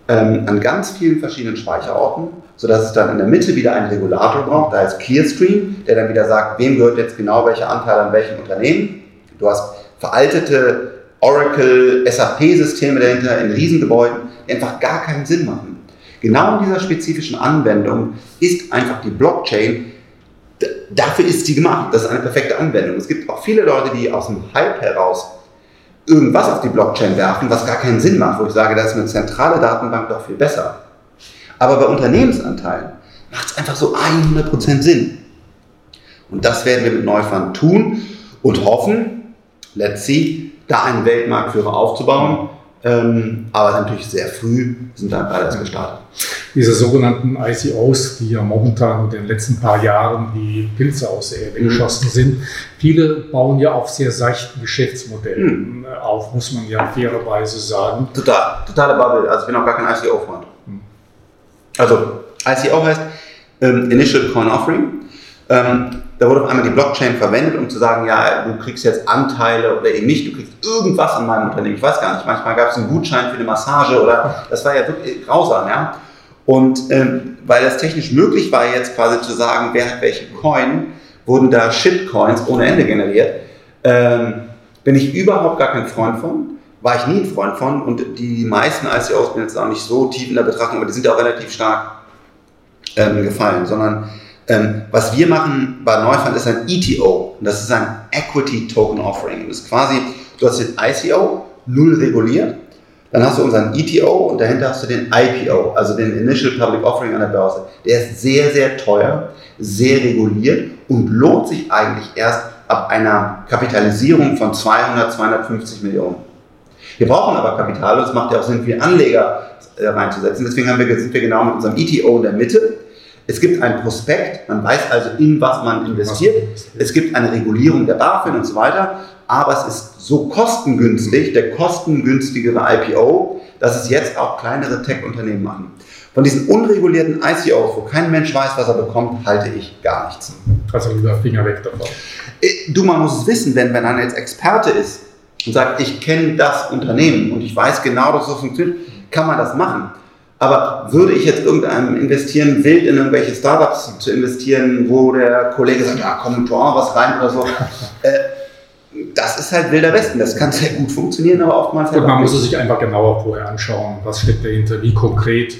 ähm, an ganz vielen verschiedenen Speicherorten, sodass es dann in der Mitte wieder einen Regulator braucht, da ist Clearstream, der dann wieder sagt, wem gehört jetzt genau welcher Anteil an welchem Unternehmen. Du hast veraltete Oracle, SAP-Systeme dahinter in Riesengebäuden, die einfach gar keinen Sinn machen. Genau in dieser spezifischen Anwendung ist einfach die Blockchain, dafür ist sie gemacht. Das ist eine perfekte Anwendung. Es gibt auch viele Leute, die aus dem Hype heraus irgendwas auf die Blockchain werfen, was gar keinen Sinn macht, wo ich sage, da ist eine zentrale Datenbank doch viel besser. Aber bei Unternehmensanteilen macht es einfach so 100% Sinn. Und das werden wir mit Neufund tun und hoffen, let's see, da einen Weltmarktführer aufzubauen. Ähm, aber natürlich sehr früh sind wir gerade erst gestartet. Diese sogenannten ICOs, die ja momentan in den letzten paar Jahren die Pilze aus der Erde mhm. geschossen sind, viele bauen ja auf sehr seichten Geschäftsmodellen mhm. auf, muss man ja fairerweise sagen. Total, totale Bubble. Also ich bin auch gar kein ICO-Freund. Mhm. Also ICO heißt ähm, Initial Coin Offering. Ähm, da wurde auf einmal die Blockchain verwendet, um zu sagen, ja, du kriegst jetzt Anteile oder eben nicht, du kriegst irgendwas an meinem Unternehmen. Ich weiß gar nicht, manchmal gab es einen Gutschein für eine Massage oder das war ja wirklich grausam, ja. Und ähm, weil das technisch möglich war, jetzt quasi zu sagen, wer hat welche Coin, wurden da Shitcoins ohne Ende generiert. Ähm, bin ich überhaupt gar kein Freund von, war ich nie ein Freund von und die meisten ICOs bin jetzt auch nicht so tief in der Betrachtung, aber die sind auch relativ stark ähm, gefallen, sondern ähm, was wir machen bei Neufund ist ein ETO. Das ist ein Equity Token Offering. Das ist quasi, du hast den ICO, null reguliert. Dann hast du unseren ETO und dahinter hast du den IPO, also den Initial Public Offering an der Börse. Der ist sehr, sehr teuer, sehr reguliert und lohnt sich eigentlich erst ab einer Kapitalisierung von 200, 250 Millionen. Wir brauchen aber Kapital und es macht ja auch Sinn, für Anleger äh, reinzusetzen. Deswegen wir, sind wir genau mit unserem ETO in der Mitte es gibt ein Prospekt, man weiß also, in was man investiert. Es gibt eine Regulierung der BaFin und so weiter. Aber es ist so kostengünstig, der kostengünstigere IPO, dass es jetzt auch kleinere Tech-Unternehmen machen. Von diesen unregulierten ICOs, wo kein Mensch weiß, was er bekommt, halte ich gar nichts. Also lieber Finger weg davon. Äh, du, man muss es wissen, wenn, wenn einer jetzt Experte ist und sagt, ich kenne das Unternehmen und ich weiß genau, dass es so funktioniert, kann man das machen. Aber würde ich jetzt irgendeinem investieren, wild in irgendwelche Startups zu investieren, wo der Kollege sagt, ja komm, tu auch was rein oder so, äh, das ist halt wilder Westen. Das kann sehr gut funktionieren, aber oftmals halt. Und man muss es sich einfach genauer vorher anschauen, was steckt dahinter, wie konkret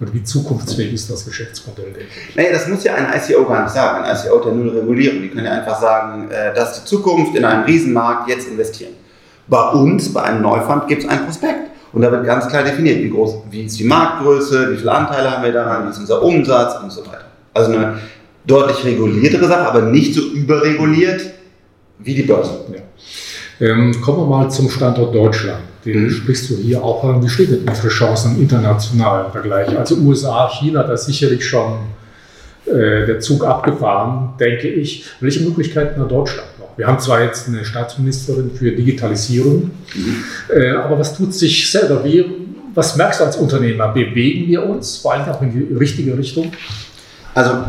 und wie zukunftsfähig ist das Geschäftsmodell. Naja, das muss ja ein ICO gar nicht sagen. Ein ICO der null Regulierung. Die können ja einfach sagen, äh, das ist die Zukunft in einem Riesenmarkt, jetzt investieren. Bei uns, bei einem Neufund, gibt es ein Prospekt. Und da wird ganz klar definiert, wie groß, wie ist die Marktgröße, wie viele Anteile haben wir daran, wie ist unser Umsatz und so weiter. Also eine deutlich reguliertere Sache, aber nicht so überreguliert wie die Börse. Ja. Ähm, kommen wir mal zum Standort Deutschland. Den mhm. sprichst du hier auch an. Wie steht denn für Chancen im internationalen Vergleich? Also USA, China, da ist sicherlich schon äh, der Zug abgefahren, denke ich. Welche Möglichkeiten hat Deutschland? Wir haben zwar jetzt eine Staatsministerin für Digitalisierung, mhm. äh, aber was tut sich selber? Wie, was merkst du als Unternehmer? Bewegen wir uns vor allem auch in die richtige Richtung? Also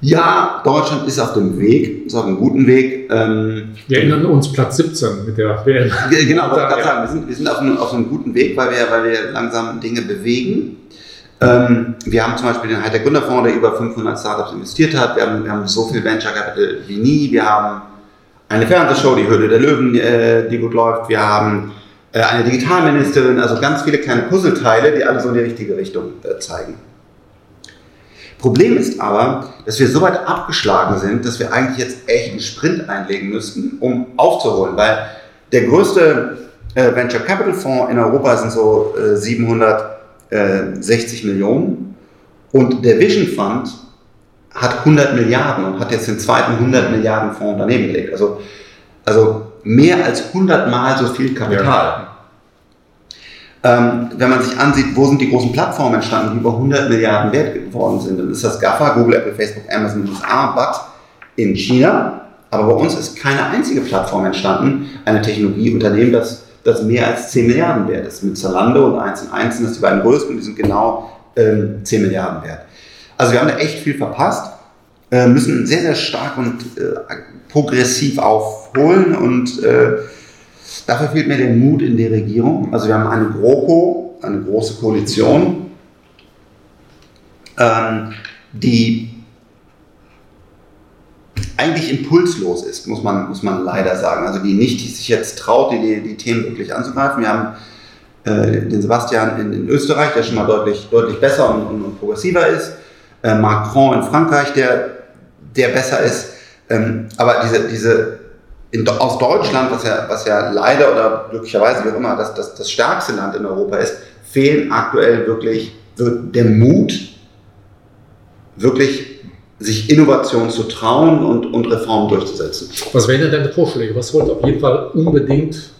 ja, Deutschland ist auf dem Weg, ist auf einem guten Weg. Ähm, wir erinnern uns Platz 17 mit der WM. Genau, wollte ich gerade sagen, wir sind, wir sind auf, einem, auf einem guten Weg, weil wir, weil wir langsam Dinge bewegen. Ähm, wir haben zum Beispiel den Hightech Gründerfonds, der über 500 Startups investiert hat. Wir haben, wir haben so viel Venture Capital wie nie. Wir haben eine Fernsehshow, die Hürde der Löwen, äh, die gut läuft. Wir haben äh, eine Digitalministerin, also ganz viele kleine Puzzleteile, die alle so in die richtige Richtung äh, zeigen. Problem ist aber, dass wir so weit abgeschlagen sind, dass wir eigentlich jetzt echt einen Sprint einlegen müssten, um aufzuholen, weil der größte Venture Capital Fonds in Europa sind so äh, 760 Millionen und der Vision Fund hat 100 Milliarden und hat jetzt den zweiten 100 Milliarden Fonds daneben gelegt. Also, also mehr als 100 Mal so viel Kapital. Ja. Ähm, wenn man sich ansieht, wo sind die großen Plattformen entstanden, die über 100 Milliarden wert geworden sind, dann ist das GAFA, Google, Apple, Facebook, Amazon, USA, but in China. Aber bei uns ist keine einzige Plattform entstanden, eine Technologieunternehmen, das, das mehr als 10 Milliarden wert ist. Mit Zalando und 1 und 1 sind das die beiden größten und die sind genau ähm, 10 Milliarden wert. Also wir haben da echt viel verpasst, äh, müssen sehr, sehr stark und äh, progressiv aufholen und äh, dafür fehlt mir der Mut in der Regierung. Also wir haben eine GroKo, eine große Koalition, ähm, die eigentlich impulslos ist, muss man, muss man leider sagen. Also die nicht die sich jetzt traut, die, die Themen wirklich anzugreifen. Wir haben äh, den Sebastian in, in, Österreich, der schon mal deutlich, deutlich besser und, und, und progressiver ist. Äh, Macron in Frankreich, der, der besser ist. Ähm, aber diese, diese in, aus Deutschland, was ja, was ja leider oder glücklicherweise wie auch immer das, das, das stärkste Land in Europa ist, fehlen aktuell wirklich der Mut, wirklich sich Innovation zu trauen und, und Reformen durchzusetzen. Was wären denn deine Vorschläge? Was sollte auf jeden Fall unbedingt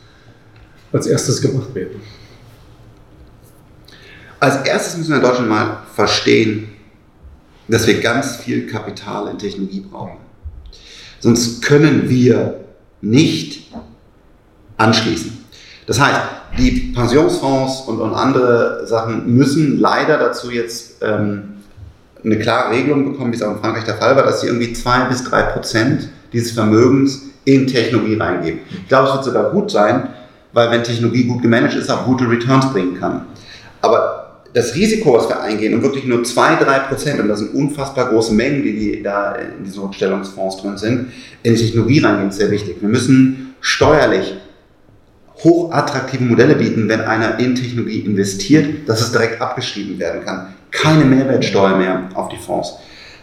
als erstes gemacht werden? Als erstes müssen wir in Deutschland mal verstehen, dass wir ganz viel Kapital in Technologie brauchen. Sonst können wir nicht anschließen. Das heißt, die Pensionsfonds und, und andere Sachen müssen leider dazu jetzt ähm, eine klare Regelung bekommen, wie es auch in Frankreich der Fall war, dass sie irgendwie zwei bis drei Prozent dieses Vermögens in Technologie reingeben. Ich glaube, es wird sogar gut sein, weil wenn Technologie gut gemanagt ist, auch gute Returns bringen kann. Aber das Risiko, was wir eingehen, und wirklich nur 2-3 Prozent, und das sind unfassbar große Mengen, die, die da in diesen Rückstellungsfonds drin sind, in die Technologie reingehen, ist sehr wichtig. Wir müssen steuerlich hochattraktive Modelle bieten, wenn einer in Technologie investiert, dass es direkt abgeschrieben werden kann. Keine Mehrwertsteuer mehr auf die Fonds.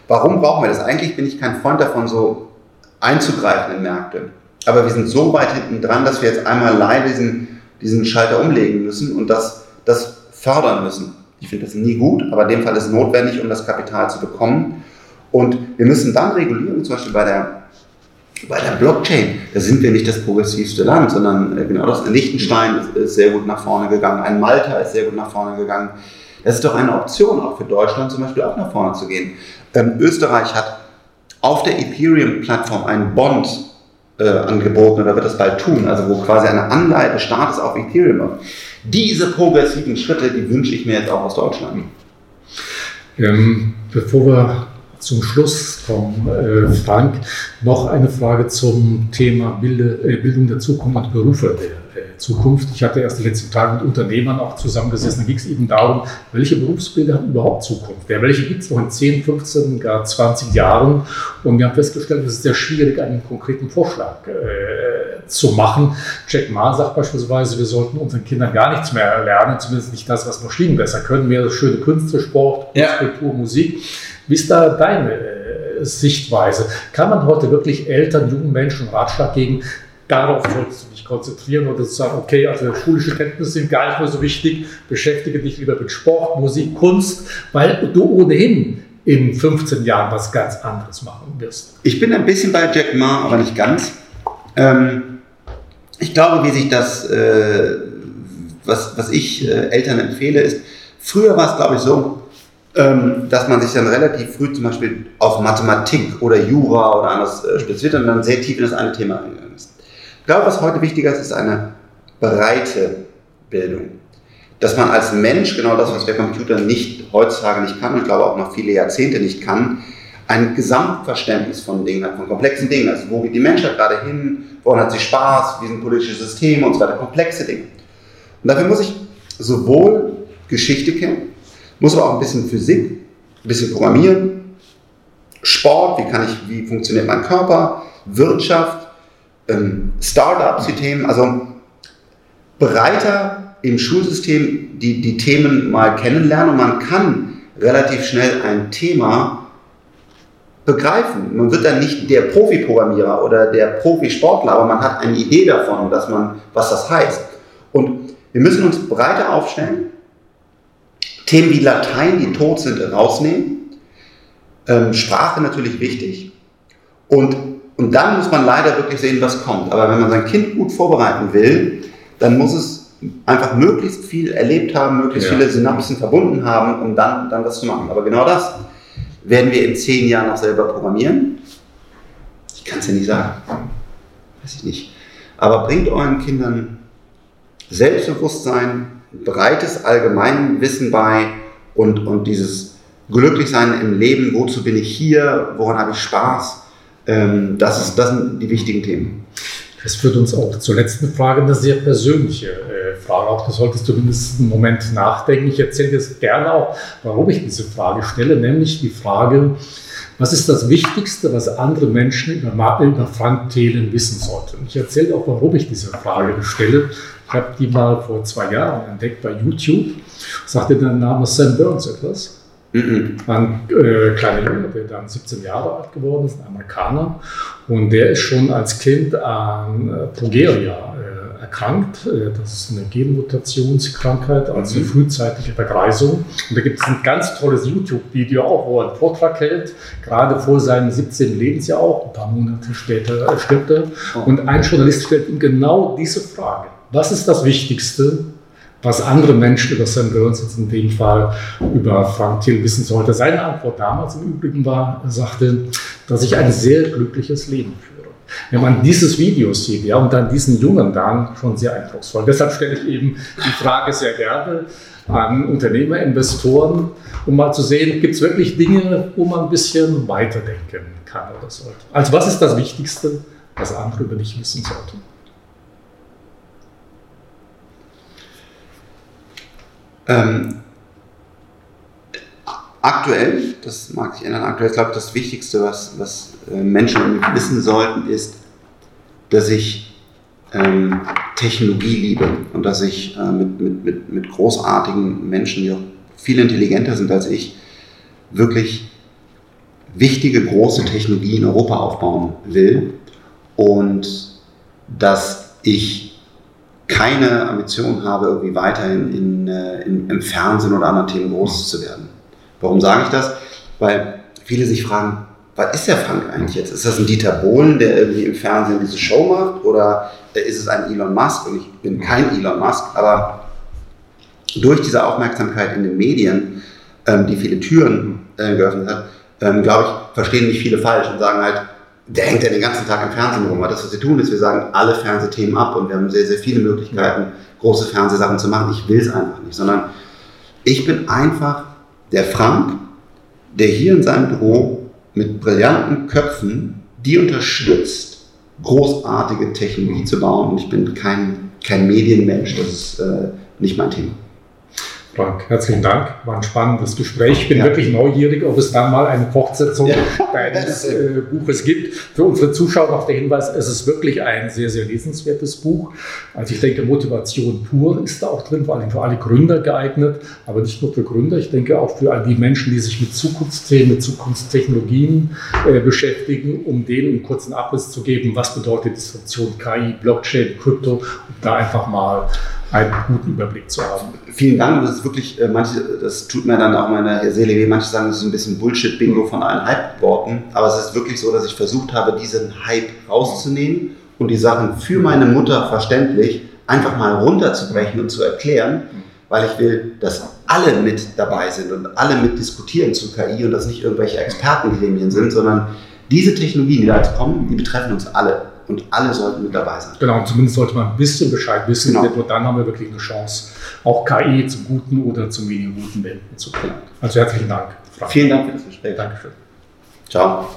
Warum brauchen wir das? Eigentlich bin ich kein Freund davon, so einzugreifen in Märkte. Aber wir sind so weit hinten dran, dass wir jetzt einmal leider diesen, diesen Schalter umlegen müssen und das, das fördern müssen. Ich finde das nie gut, aber in dem Fall ist es notwendig, um das Kapital zu bekommen. Und wir müssen dann regulieren, zum Beispiel bei der, bei der Blockchain. Da sind wir nicht das progressivste Land, sondern äh, genau das. Liechtenstein ist, ist sehr gut nach vorne gegangen, ein Malta ist sehr gut nach vorne gegangen. Das ist doch eine Option, auch für Deutschland zum Beispiel auch nach vorne zu gehen. Ähm, Österreich hat auf der Ethereum-Plattform einen Bond äh, angeboten oder wird das bald tun, also wo quasi eine Anleihe des Staates auf Ethereum diese progressiven Schritte, die wünsche ich mir jetzt auch aus Deutschland. Ähm, bevor wir zum Schluss kommen, äh, Frank, noch eine Frage zum Thema Bilde, äh, Bildung der Zukunft und Berufe Zukunft. Ich hatte erst die letzten Tage mit Unternehmern auch zusammengesessen. Da ging es eben darum, welche Berufsbilder haben überhaupt Zukunft? Ja, welche gibt es noch in 10, 15, gar 20 Jahren? Und wir haben festgestellt, es ist sehr schwierig, einen konkreten Vorschlag äh, zu machen. Jack Ma sagt beispielsweise, wir sollten unseren Kindern gar nichts mehr lernen, zumindest nicht das, was Maschinen besser können, mehr schöne Künste, Sport, ja. Kultur, Musik. Wie ist da deine äh, Sichtweise? Kann man heute wirklich Eltern, jungen Menschen Ratschlag geben, darauf solltest du dich konzentrieren oder zu sagen, okay, also schulische Kenntnisse sind gar nicht mehr so wichtig, beschäftige dich lieber mit Sport, Musik, Kunst, weil du ohnehin in 15 Jahren was ganz anderes machen wirst. Ich bin ein bisschen bei Jack Ma, aber nicht ganz. Ähm, ich glaube, wie sich das, äh, was, was ich äh, Eltern empfehle, ist, früher war es, glaube ich, so, ähm, dass man sich dann relativ früh zum Beispiel auf Mathematik oder Jura oder anders äh, spezialisiert und dann sehr tief in das eine Thema eingegangen ist. Ich glaube, was heute wichtiger ist, ist eine breite Bildung. Dass man als Mensch genau das, was der Computer nicht heutzutage nicht kann und ich glaube auch noch viele Jahrzehnte nicht kann, ein Gesamtverständnis von Dingen hat, von komplexen Dingen. Also wo geht die Menschheit gerade hin, woran hat sie Spaß, wie sind politische Systeme und so weiter, komplexe Dinge. Und dafür muss ich sowohl Geschichte kennen, muss aber auch ein bisschen Physik, ein bisschen Programmieren, Sport, wie kann ich, wie funktioniert mein Körper, Wirtschaft, ähm, Startups, die Themen, also breiter im Schulsystem die, die Themen mal kennenlernen und man kann relativ schnell ein Thema begreifen. Man wird dann nicht der Profi-Programmierer oder der Profisportler, aber man hat eine Idee davon, dass man, was das heißt. Wir müssen uns breiter aufstellen, Themen wie Latein, die tot sind, rausnehmen. Ähm, Sprache natürlich wichtig. Und, und dann muss man leider wirklich sehen, was kommt. Aber wenn man sein Kind gut vorbereiten will, dann muss es einfach möglichst viel erlebt haben, möglichst ja. viele Synapsen verbunden haben, um dann, dann was zu machen. Aber genau das werden wir in zehn Jahren noch selber programmieren. Ich kann es ja nicht sagen. Weiß ich nicht. Aber bringt euren Kindern Selbstbewusstsein, breites Allgemeinwissen bei und, und dieses Glücklichsein im Leben, wozu bin ich hier, woran habe ich Spaß, ähm, das, ist, das sind die wichtigen Themen. Das führt uns auch zur letzten Frage, eine sehr persönliche äh, Frage. Auch das solltest du mindestens einen Moment nachdenken. Ich erzähle jetzt gerne auch, warum ich diese Frage stelle, nämlich die Frage, was ist das Wichtigste, was andere Menschen über, über Frank Thelen wissen sollten? Ich erzähle auch, warum ich diese Frage stelle. Ich habe die mal vor zwei Jahren entdeckt bei YouTube. Sagte der Name Sam Burns etwas? Mhm. Ein äh, kleiner Junge, der dann 17 Jahre alt geworden ist, ein Amerikaner. Und der ist schon als Kind an äh, Progeria äh, erkrankt. Äh, das ist eine Genmutationskrankheit, also mhm. frühzeitige Vergreisung. Und da gibt es ein ganz tolles YouTube-Video auch, wo er einen Vortrag hält, gerade vor seinem 17. Lebensjahr auch. Ein paar Monate später äh, stirbt er. Oh. Und ein Journalist stellt ihm genau diese Frage. Was ist das Wichtigste, was andere Menschen über Sam Burns, jetzt in dem Fall über Frank Thiel, wissen sollte. Seine Antwort damals im Übrigen war, er sagte, dass ich ein sehr glückliches Leben führe. Wenn man dieses Video sieht, ja, und dann diesen Jungen dann, schon sehr eindrucksvoll. Deshalb stelle ich eben die Frage sehr gerne an Unternehmer, Investoren, um mal zu sehen, gibt es wirklich Dinge, wo man ein bisschen weiterdenken kann oder sollte. Also was ist das Wichtigste, was andere über dich wissen sollten? Ähm, aktuell, das mag sich ändern, aktuell, ich glaube, das Wichtigste, was, was äh, Menschen wissen sollten, ist, dass ich ähm, Technologie liebe und dass ich äh, mit, mit, mit, mit großartigen Menschen, die auch viel intelligenter sind als ich, wirklich wichtige große Technologie in Europa aufbauen will und dass ich keine Ambition habe, irgendwie weiterhin in, äh, in, im Fernsehen oder anderen Themen groß zu werden. Warum sage ich das? Weil viele sich fragen, was ist der Frank eigentlich jetzt? Ist das ein Dieter Bohlen, der irgendwie im Fernsehen diese Show macht? Oder ist es ein Elon Musk? Und ich bin kein Elon Musk, aber durch diese Aufmerksamkeit in den Medien, ähm, die viele Türen äh, geöffnet hat, ähm, glaube ich, verstehen mich viele falsch und sagen halt, der hängt ja den ganzen Tag im Fernsehen rum. Aber das, was wir tun, ist, wir sagen alle Fernsehthemen ab und wir haben sehr, sehr viele Möglichkeiten, große Fernsehsachen zu machen. Ich will es einfach nicht, sondern ich bin einfach der Frank, der hier in seinem Büro mit brillanten Köpfen die unterstützt, großartige Technologie zu bauen. Und ich bin kein, kein Medienmensch, das ist äh, nicht mein Thema. Frank, herzlichen Dank. War ein spannendes Gespräch. Ich bin ja. wirklich neugierig, ob es dann mal eine Fortsetzung ja. deines äh, Buches gibt. Für unsere Zuschauer noch der Hinweis, es ist wirklich ein sehr, sehr lesenswertes Buch. Also ich denke, Motivation pur ist da auch drin, vor allem für alle Gründer geeignet, aber nicht nur für Gründer, ich denke auch für all die Menschen, die sich mit Zukunftsthemen, mit Zukunftstechnologien äh, beschäftigen, um denen einen kurzen Abriss zu geben, was bedeutet Disruption, KI, Blockchain, Krypto, um da einfach mal einen guten Überblick zu haben. Vielen Dank. Das ist wirklich, äh, manche, das tut mir dann auch meine Seele weh. Manche sagen, das ist ein bisschen Bullshit-Bingo von allen Hype-Worten. Aber es ist wirklich so, dass ich versucht habe, diesen Hype rauszunehmen und die Sachen für meine Mutter verständlich einfach mal runterzubrechen und zu erklären, weil ich will, dass alle mit dabei sind und alle mit diskutieren zu KI und dass nicht irgendwelche Expertengremien sind, sondern diese Technologien, die da jetzt kommen, die betreffen uns alle und alle sollten mit dabei sein. Genau, und zumindest sollte man ein bisschen Bescheid wissen, genau. denn nur dann haben wir wirklich eine Chance, auch KI zum Guten oder zum weniger Guten wenden zu können. Also herzlichen Dank. Frank. Vielen Dank für das Gespräch. Dankeschön. Ciao.